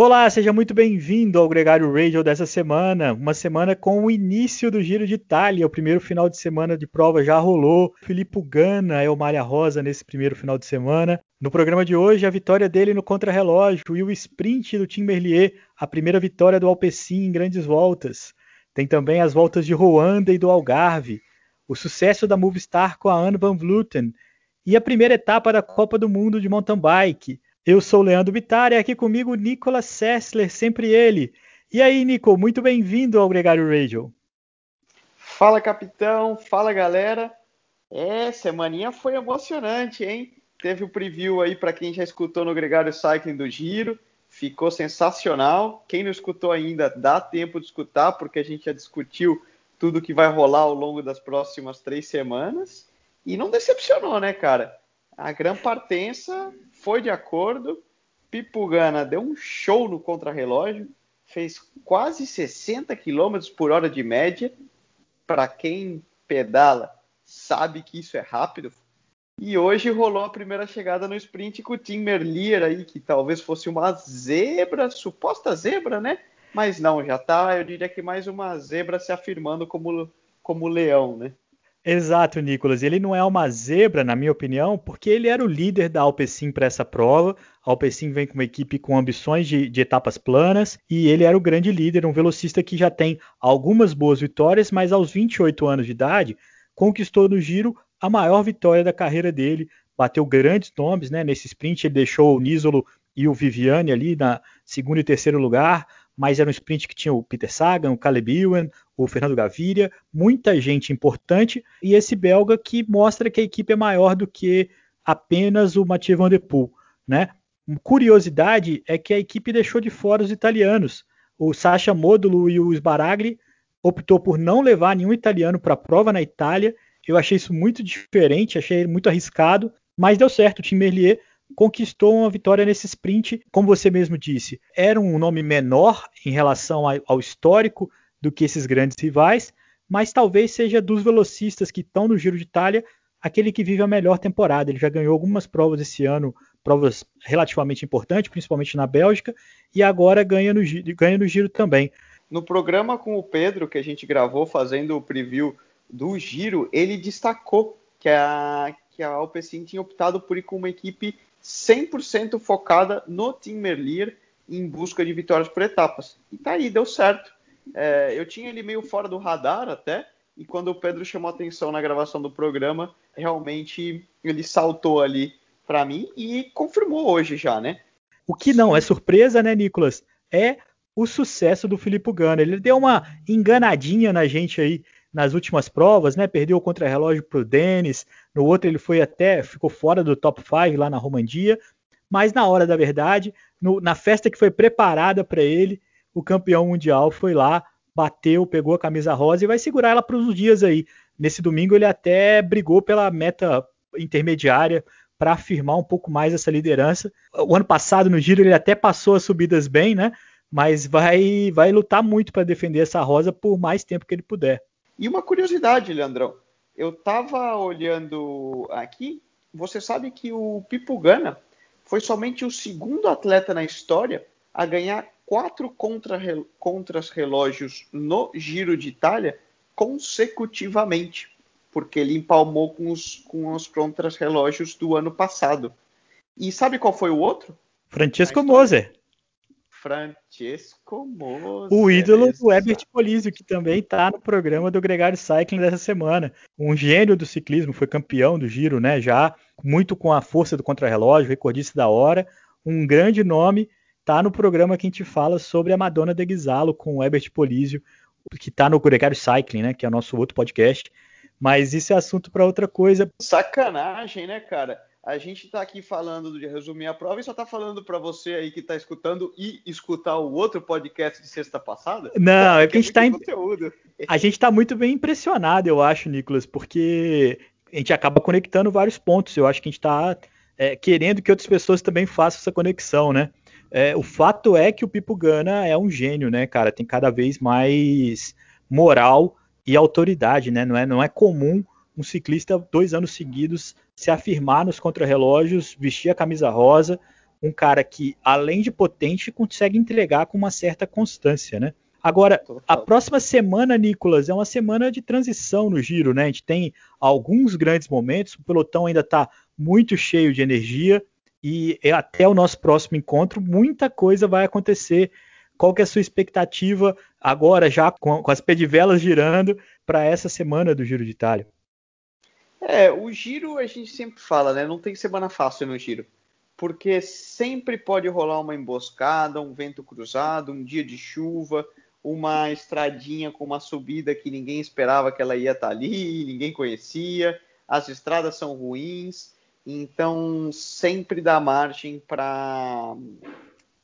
Olá, seja muito bem-vindo ao Gregário Radio dessa semana. Uma semana com o início do Giro de Itália. O primeiro final de semana de prova já rolou. Filippo Ganna é o Malha Rosa nesse primeiro final de semana. No programa de hoje, a vitória dele no contrarrelógio e o sprint do Tim Merlier, a primeira vitória do Alpecin em grandes voltas. Tem também as voltas de Ruanda e do Algarve, o sucesso da Movistar com a Anne Van Vleuten e a primeira etapa da Copa do Mundo de mountain bike. Eu sou o Leandro Bittar e aqui comigo Nicolas Sessler, sempre ele. E aí, Nico, muito bem-vindo ao Gregário Radio. Fala, capitão. Fala, galera. É, semaninha foi emocionante, hein? Teve o preview aí para quem já escutou no Gregário Cycling do Giro. Ficou sensacional. Quem não escutou ainda, dá tempo de escutar, porque a gente já discutiu tudo que vai rolar ao longo das próximas três semanas. E não decepcionou, né, cara? A Gran Partença foi de acordo. Pipugana deu um show no contrarrelógio, fez quase 60 km por hora de média. Para quem pedala, sabe que isso é rápido. E hoje rolou a primeira chegada no sprint com o Tim Merlier aí, que talvez fosse uma zebra, suposta zebra, né? Mas não, já tá, eu diria que mais uma zebra se afirmando como, como leão, né? Exato, Nicolas. Ele não é uma zebra, na minha opinião, porque ele era o líder da Alpecin para essa prova. A Alpecin vem com uma equipe com ambições de, de, etapas planas e ele era o grande líder, um velocista que já tem algumas boas vitórias, mas aos 28 anos de idade conquistou no Giro a maior vitória da carreira dele. Bateu grandes nomes, né? Nesse sprint ele deixou o Nisolo e o Viviane ali na segundo e terceiro lugar mas era um sprint que tinha o Peter Sagan, o Caleb Ewan, o Fernando Gaviria, muita gente importante, e esse belga que mostra que a equipe é maior do que apenas o Mathieu Van Der Poel, né? Curiosidade é que a equipe deixou de fora os italianos. O Sacha Modulo e o Sbaragli optou por não levar nenhum italiano para a prova na Itália. Eu achei isso muito diferente, achei muito arriscado, mas deu certo. O Tim Merlier conquistou uma vitória nesse sprint, como você mesmo disse. Era um nome menor em relação ao histórico do que esses grandes rivais, mas talvez seja dos velocistas que estão no Giro de Itália aquele que vive a melhor temporada. Ele já ganhou algumas provas esse ano, provas relativamente importantes, principalmente na Bélgica, e agora ganha no, ganha no Giro também. No programa com o Pedro, que a gente gravou fazendo o preview do Giro, ele destacou que a, que a Alpecin tinha optado por ir com uma equipe 100% focada no Tim Merlier em busca de vitórias por etapas. E tá aí, deu certo. É, eu tinha ele meio fora do radar até, e quando o Pedro chamou atenção na gravação do programa, realmente ele saltou ali para mim e confirmou hoje já, né? O que não é surpresa, né, Nicolas? É o sucesso do Filipe Gana. Ele deu uma enganadinha na gente aí nas últimas provas, né? Perdeu o contra-relógio para o Denis, no outro ele foi até, ficou fora do top 5 lá na Romandia, mas na hora da verdade, no, na festa que foi preparada para ele, o campeão mundial foi lá, bateu, pegou a camisa rosa e vai segurar ela para os dias aí. Nesse domingo ele até brigou pela meta intermediária para afirmar um pouco mais essa liderança. O ano passado no Giro ele até passou as subidas bem, né? Mas vai vai lutar muito para defender essa rosa por mais tempo que ele puder. E uma curiosidade, Leandrão. Eu estava olhando aqui, você sabe que o Pipo Gana foi somente o segundo atleta na história a ganhar quatro contras relógios no Giro de Itália consecutivamente, porque ele empalmou com os, com os contras relógios do ano passado. E sabe qual foi o outro? Francesco Moser. Francesco Moser. O ídolo do Herbert Polizio, que também está no programa do Gregário Cycling dessa semana. Um gênio do ciclismo, foi campeão do Giro, né? Já muito com a força do contrarrelógio, recordista da hora. Um grande nome. Tá no programa que a gente fala sobre a Madonna de Ghisalo com o Herbert Polizio, que está no Gregário Cycling, né? Que é o nosso outro podcast. Mas isso é assunto para outra coisa. Sacanagem, né, cara? A gente está aqui falando de resumir a prova e só está falando para você aí que está escutando e escutar o outro podcast de sexta passada. Não, é que a gente está a gente está muito bem impressionado, eu acho, Nicolas, porque a gente acaba conectando vários pontos. Eu acho que a gente está é, querendo que outras pessoas também façam essa conexão, né? É, o fato é que o Pipo Gana é um gênio, né, cara? Tem cada vez mais moral e autoridade, né? Não é, não é comum um ciclista dois anos seguidos se afirmar nos contrarrelógios, vestir a camisa rosa, um cara que, além de potente, consegue entregar com uma certa constância, né? Agora, a próxima semana, Nicolas, é uma semana de transição no giro, né? A gente tem alguns grandes momentos, o pelotão ainda está muito cheio de energia e até o nosso próximo encontro, muita coisa vai acontecer. Qual que é a sua expectativa agora, já com, com as pedivelas girando, para essa semana do Giro de Itália? É, o giro a gente sempre fala, né? Não tem semana fácil no giro. Porque sempre pode rolar uma emboscada, um vento cruzado, um dia de chuva, uma estradinha com uma subida que ninguém esperava que ela ia estar ali, ninguém conhecia, as estradas são ruins, então sempre dá margem para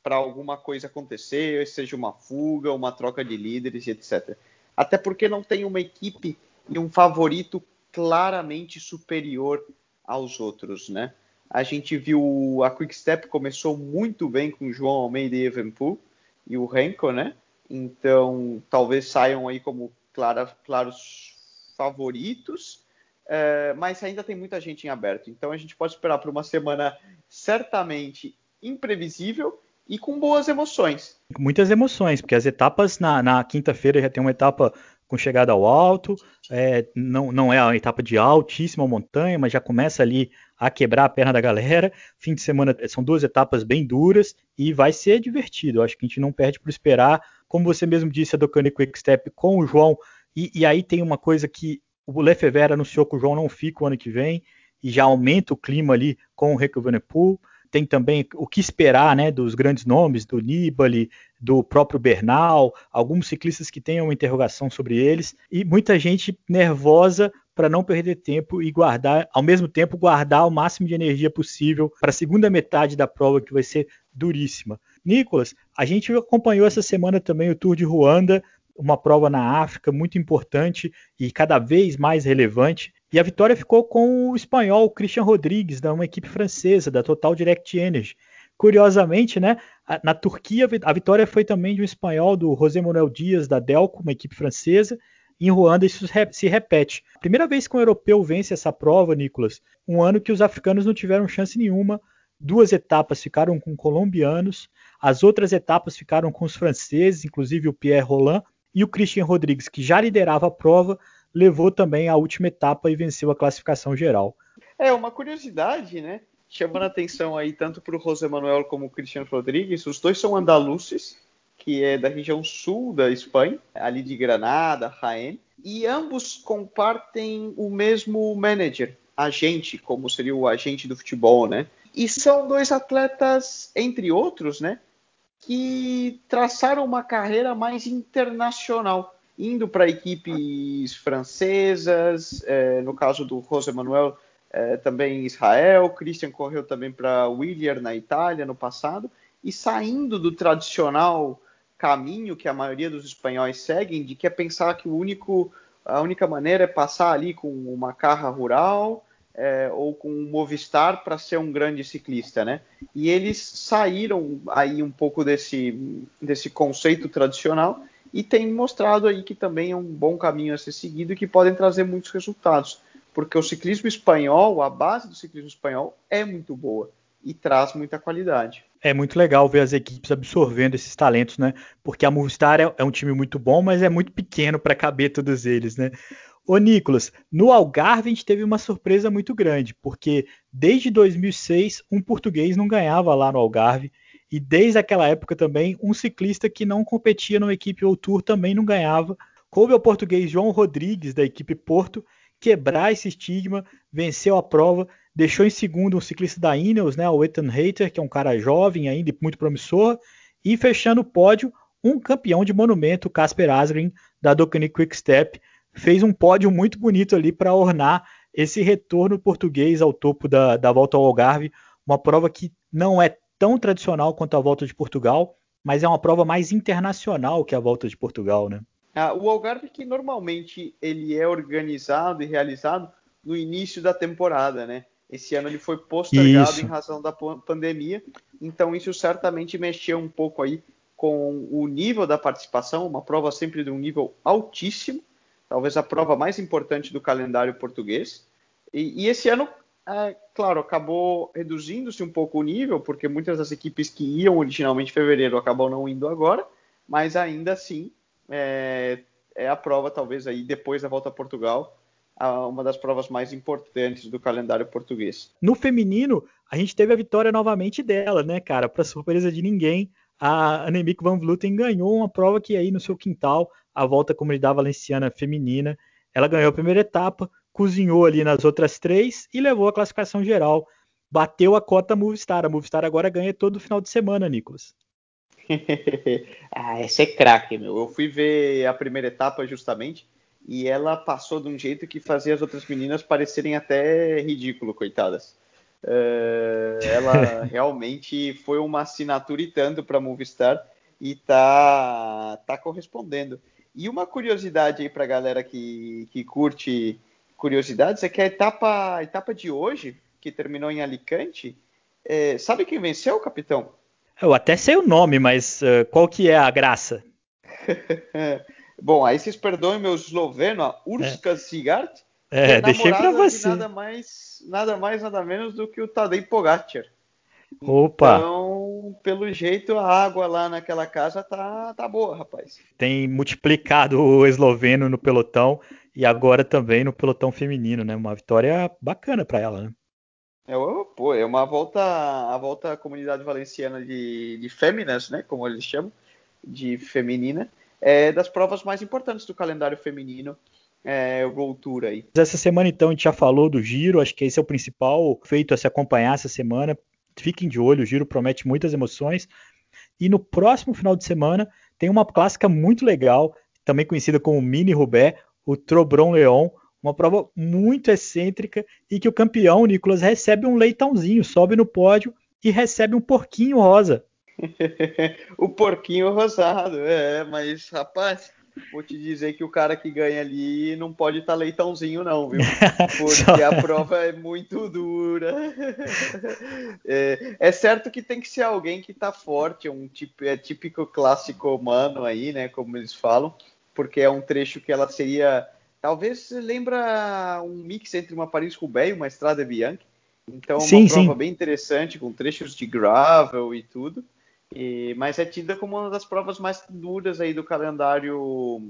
para alguma coisa acontecer, seja uma fuga, uma troca de líderes, etc. Até porque não tem uma equipe e um favorito claramente superior aos outros, né? A gente viu a Quick Step começou muito bem com João Almeida e Evenpool e o Renko, né? Então, talvez saiam aí como clara, claros favoritos, é, mas ainda tem muita gente em aberto. Então, a gente pode esperar por uma semana certamente imprevisível e com boas emoções. Muitas emoções, porque as etapas na, na quinta-feira já tem uma etapa com chegada ao alto, é, não, não é uma etapa de altíssima montanha, mas já começa ali a quebrar a perna da galera. Fim de semana são duas etapas bem duras e vai ser divertido. Acho que a gente não perde por esperar como você mesmo disse, a Docane Quick Step com o João. E, e aí tem uma coisa que o Lefever anunciou que o João não fica o ano que vem e já aumenta o clima ali com o Rico Venepool. Tem também o que esperar né, dos grandes nomes, do Nibali, do próprio Bernal, alguns ciclistas que tenham uma interrogação sobre eles, e muita gente nervosa para não perder tempo e guardar, ao mesmo tempo, guardar o máximo de energia possível para a segunda metade da prova, que vai ser duríssima. Nicolas, a gente acompanhou essa semana também o Tour de Ruanda, uma prova na África muito importante e cada vez mais relevante. E a vitória ficou com o espanhol Christian Rodrigues, da uma equipe francesa, da Total Direct Energy. Curiosamente, né, na Turquia a vitória foi também de um espanhol, do José Manuel Dias, da Delco, uma equipe francesa. Em Ruanda isso se repete. Primeira vez que um europeu vence essa prova, Nicolas, um ano que os africanos não tiveram chance nenhuma. Duas etapas ficaram com colombianos, as outras etapas ficaram com os franceses, inclusive o Pierre Roland, e o Christian Rodrigues, que já liderava a prova, levou também a última etapa e venceu a classificação geral. É uma curiosidade, né? Chamando a atenção aí tanto para o José Manuel como o Christian Rodrigues, os dois são andaluces, que é da região sul da Espanha, ali de Granada, Jaén, e ambos compartem o mesmo manager, agente, como seria o agente do futebol, né? E são dois atletas, entre outros, né? que traçaram uma carreira mais internacional, indo para equipes francesas, é, no caso do José Manuel, é, também Israel, Christian correu também para Willier na Itália no passado, e saindo do tradicional caminho que a maioria dos espanhóis seguem, de que é pensar que o único, a única maneira é passar ali com uma carra rural, é, ou com o Movistar para ser um grande ciclista, né? E eles saíram aí um pouco desse, desse conceito tradicional e têm mostrado aí que também é um bom caminho a ser seguido e que podem trazer muitos resultados, porque o ciclismo espanhol, a base do ciclismo espanhol é muito boa e traz muita qualidade. É muito legal ver as equipes absorvendo esses talentos, né? Porque a Movistar é, é um time muito bom, mas é muito pequeno para caber todos eles, né? Ô Nicolas, no Algarve a gente teve uma surpresa muito grande, porque desde 2006 um português não ganhava lá no Algarve e desde aquela época também um ciclista que não competia na equipe World Tour também não ganhava. Coube ao português João Rodrigues da equipe Porto quebrar esse estigma, venceu a prova, deixou em segundo um ciclista da Ineos, né, o Ethan Hayter, que é um cara jovem ainda e muito promissor, e fechando o pódio um campeão de monumento, Casper Asgreen da Docani Quick Step fez um pódio muito bonito ali para ornar esse retorno português ao topo da, da volta ao Algarve, uma prova que não é tão tradicional quanto a volta de Portugal, mas é uma prova mais internacional que a volta de Portugal, né? Ah, o Algarve que normalmente ele é organizado e realizado no início da temporada, né? Esse ano ele foi postergado isso. em razão da pandemia, então isso certamente mexeu um pouco aí com o nível da participação, uma prova sempre de um nível altíssimo, talvez a prova mais importante do calendário português. E, e esse ano é, claro, acabou reduzindo-se um pouco o nível, porque muitas das equipes que iam originalmente em fevereiro acabam não indo agora, mas ainda assim é, é a prova, talvez, aí depois da volta a Portugal, uma das provas mais importantes do calendário português. No feminino, a gente teve a vitória novamente dela, né, cara? Para surpresa de ninguém, a Annemiek van Vleuten ganhou uma prova que aí no seu quintal, a volta à comunidade valenciana feminina, ela ganhou a primeira etapa, cozinhou ali nas outras três e levou a classificação geral. Bateu a cota Movistar. A Movistar agora ganha todo final de semana, Nicolas. ah, essa é craque, meu. Eu fui ver a primeira etapa justamente e ela passou de um jeito que fazia as outras meninas parecerem até ridículo, coitadas. Uh, ela realmente foi uma assinatura e tanto para Movistar e tá, tá correspondendo. E uma curiosidade aí para a galera que, que curte curiosidades é que a etapa, a etapa de hoje, que terminou em Alicante, é, sabe quem venceu, capitão? Eu até sei o nome, mas uh, qual que é a graça? Bom, aí vocês perdoem meu esloveno, a Urska é. Sigart, é, deixei para você. Nada mais, nada mais, nada menos do que o Tadej Pogacar. Opa! Então, pelo jeito, a água lá naquela casa tá, tá boa, rapaz. Tem multiplicado o esloveno no pelotão e agora também no pelotão feminino, né? Uma vitória bacana para ela, né? É, pô, é uma volta, a volta à comunidade valenciana de, de féminas, né? Como eles chamam, de feminina, é das provas mais importantes do calendário feminino é, World Tour aí. Essa semana, então, a gente já falou do giro, acho que esse é o principal feito a se acompanhar essa semana. Fiquem de olho, o giro promete muitas emoções. E no próximo final de semana tem uma clássica muito legal, também conhecida como Mini Roubaix, o Trobron Leon, uma prova muito excêntrica e que o campeão, Nicolas, recebe um leitãozinho, sobe no pódio e recebe um porquinho rosa. o porquinho rosado, é, mas rapaz, vou te dizer que o cara que ganha ali não pode estar tá leitãozinho, não, viu? Porque a prova é muito dura. É, é, certo que tem que ser alguém que está forte, um tipo, é típico clássico humano aí, né? Como eles falam, porque é um trecho que ela seria. Talvez lembra um mix entre uma Paris-Roubaix e uma Estrada Bianchi. Então, uma sim, prova sim. bem interessante, com trechos de gravel e tudo. E, mas é tida como uma das provas mais duras aí do calendário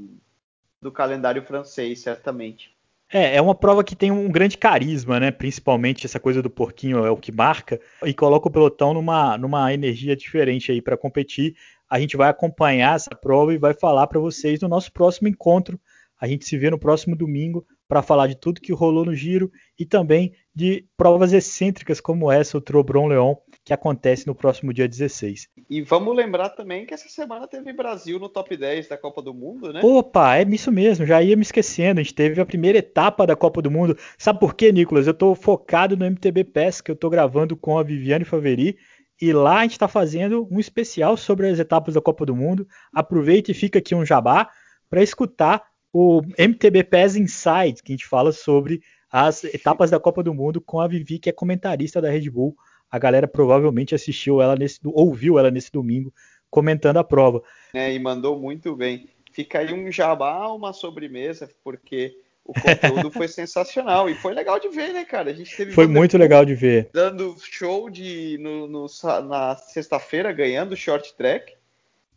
do calendário francês, certamente. É, é uma prova que tem um grande carisma, né? Principalmente essa coisa do porquinho é o que marca e coloca o pelotão numa, numa energia diferente aí para competir. A gente vai acompanhar essa prova e vai falar para vocês no nosso próximo encontro. A gente se vê no próximo domingo para falar de tudo que rolou no giro e também de provas excêntricas como essa, o Trobron Leon, que acontece no próximo dia 16. E vamos lembrar também que essa semana teve Brasil no top 10 da Copa do Mundo, né? Opa, é isso mesmo, já ia me esquecendo. A gente teve a primeira etapa da Copa do Mundo. Sabe por quê, Nicolas? Eu estou focado no MTB PES, que eu estou gravando com a Viviane Faveri. E lá a gente está fazendo um especial sobre as etapas da Copa do Mundo. Aproveite e fica aqui um jabá para escutar o MTB PES Inside, que a gente fala sobre as etapas da Copa do Mundo com a Vivi, que é comentarista da Red Bull a galera provavelmente assistiu ela nesse, ouviu ela nesse domingo comentando a prova. É, e mandou muito bem. Fica aí um jabá, uma sobremesa, porque o conteúdo foi sensacional e foi legal de ver, né, cara? A gente teve foi muito legal de ver. Dando show de no, no, na sexta-feira, ganhando o short track.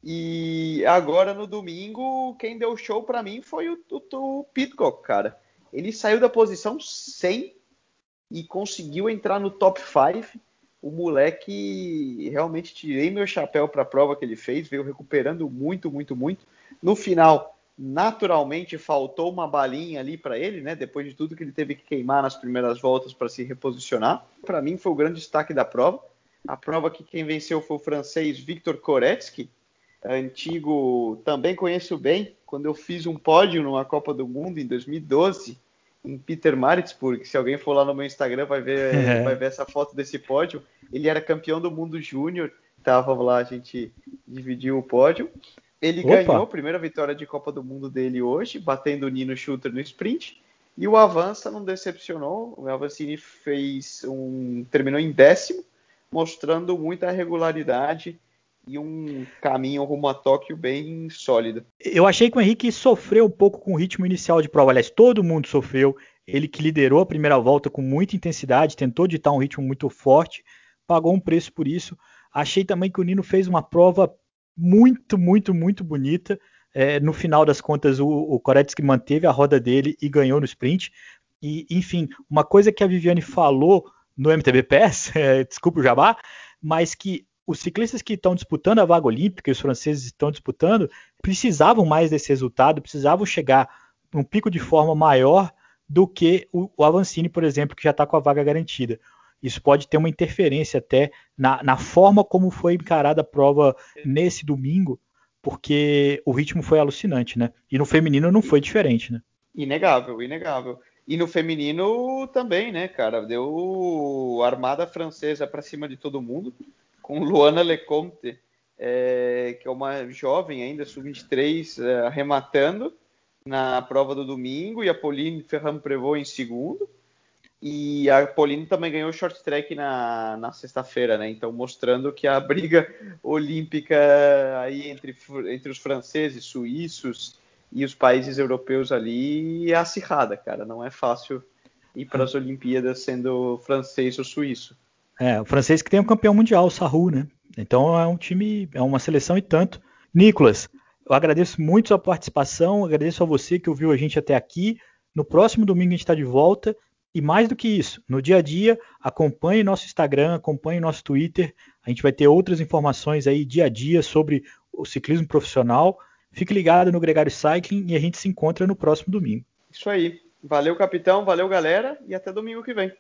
E agora no domingo, quem deu show para mim foi o, o, o Pitcock, cara. Ele saiu da posição 100 e conseguiu entrar no top 5 o moleque realmente tirei meu chapéu para a prova que ele fez, veio recuperando muito, muito, muito. No final, naturalmente faltou uma balinha ali para ele, né? Depois de tudo que ele teve que queimar nas primeiras voltas para se reposicionar. Para mim foi o grande destaque da prova. A prova que quem venceu foi o francês Victor Koretsky, antigo, também conheço bem, quando eu fiz um pódio numa Copa do Mundo em 2012 em Peter Maritzburg. Se alguém for lá no meu Instagram, vai ver, é. vai ver essa foto desse pódio. Ele era campeão do mundo júnior. Tava lá, a gente dividiu o pódio. Ele Opa. ganhou a primeira vitória de Copa do Mundo dele hoje, batendo o Nino Shooter no sprint. E o Avança não decepcionou. O Avancini fez um. terminou em décimo, mostrando muita regularidade e um caminho rumo a Tóquio bem sólido. Eu achei que o Henrique sofreu um pouco com o ritmo inicial de prova. Aliás, todo mundo sofreu. ele que liderou a primeira volta com muita intensidade, tentou ditar um ritmo muito forte, pagou um preço por isso. Achei também que o Nino fez uma prova muito, muito, muito bonita. É, no final das contas, o, o Koretsky manteve a roda dele e ganhou no sprint. E, enfim, uma coisa que a Viviane falou no MTB PES, é, desculpa o jabá, mas que os ciclistas que estão disputando a vaga olímpica, os franceses estão disputando, precisavam mais desse resultado, precisavam chegar num pico de forma maior do que o, o Avancini, por exemplo, que já está com a vaga garantida. Isso pode ter uma interferência até na, na forma como foi encarada a prova nesse domingo, porque o ritmo foi alucinante, né? E no feminino não foi diferente, né? Inegável, inegável. E no feminino também, né, cara? Deu armada francesa para cima de todo mundo, com Luana Lecomte, é, que é uma jovem ainda, sub-23, é, arrematando na prova do domingo, e a Pauline Ferrand-Prevot em segundo. E a Pauline também ganhou short track na, na sexta-feira, né? Então mostrando que a briga olímpica aí entre, entre os franceses, suíços e os países europeus ali é acirrada, cara. Não é fácil ir para as Olimpíadas sendo francês ou suíço. É, o francês que tem um campeão mundial, o Sarru, né? Então é um time, é uma seleção e tanto. Nicolas, eu agradeço muito sua participação, agradeço a você que ouviu a gente até aqui. No próximo domingo a gente está de volta. E mais do que isso, no dia a dia, acompanhe nosso Instagram, acompanhe nosso Twitter. A gente vai ter outras informações aí dia a dia sobre o ciclismo profissional. Fique ligado no Gregário Cycling e a gente se encontra no próximo domingo. Isso aí. Valeu, capitão. Valeu, galera. E até domingo que vem.